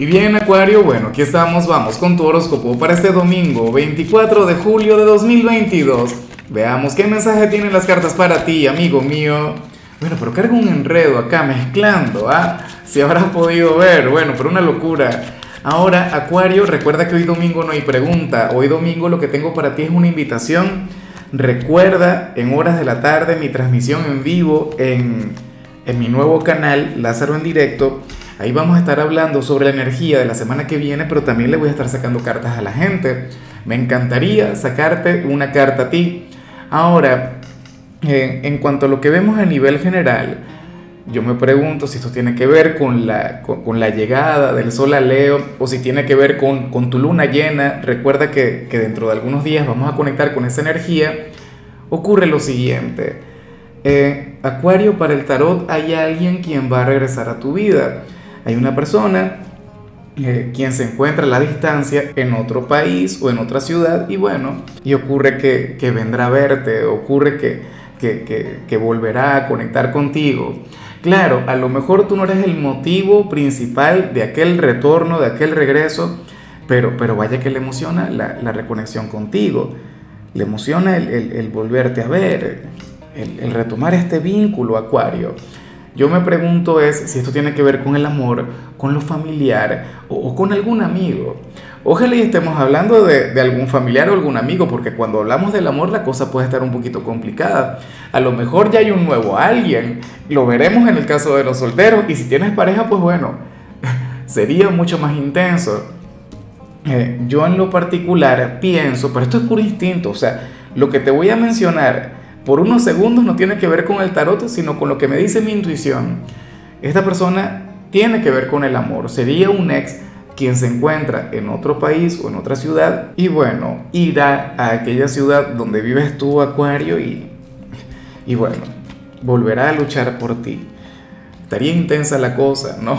Y bien, Acuario, bueno, aquí estamos, vamos con tu horóscopo para este domingo, 24 de julio de 2022. Veamos qué mensaje tienen las cartas para ti, amigo mío. Bueno, pero cargo un enredo acá mezclando, ¿ah? Si habrás podido ver, bueno, pero una locura. Ahora, Acuario, recuerda que hoy domingo no hay pregunta. Hoy domingo lo que tengo para ti es una invitación. Recuerda en horas de la tarde mi transmisión en vivo en, en mi nuevo canal, Lázaro en directo Ahí vamos a estar hablando sobre la energía de la semana que viene, pero también le voy a estar sacando cartas a la gente. Me encantaría sacarte una carta a ti. Ahora, eh, en cuanto a lo que vemos a nivel general, yo me pregunto si esto tiene que ver con la, con, la llegada del sol a Leo o si tiene que ver con, con tu luna llena. Recuerda que, dentro de algunos días vamos a conectar con esa energía. Ocurre lo siguiente. Eh, Acuario, para el tarot hay alguien quien va a regresar a tu vida. Hay una persona eh, quien se encuentra a la distancia en otro país o en otra ciudad y bueno, y ocurre que, que vendrá a verte, ocurre que, que, que, volverá a conectar contigo. Claro, a lo mejor tú no eres el motivo principal de aquel retorno, de aquel regreso, pero, pero vaya que le emociona la, la reconexión contigo, le emociona el, el, volverte a ver, el, el retomar este vínculo, Acuario. Yo me pregunto es si esto tiene que ver con el amor, con lo familiar o, con algún amigo. Ojalá y estemos hablando de, algún familiar o algún amigo, porque cuando hablamos del amor la cosa puede estar un poquito complicada. A lo mejor ya hay un nuevo alguien, lo veremos en el caso de los solteros, y si tienes pareja, pues bueno, sería mucho más intenso. Eh, yo en lo particular pienso, pero esto es puro instinto, o sea, lo que te voy a mencionar por unos segundos no tiene que ver con el tarot, sino con lo que me dice mi intuición. Esta persona tiene que ver con el amor. Sería un ex quien se encuentra en otro país o en otra ciudad y bueno, irá a aquella ciudad donde vives tú, Acuario, y, y bueno, volverá a luchar por ti. Estaría intensa la cosa, ¿no?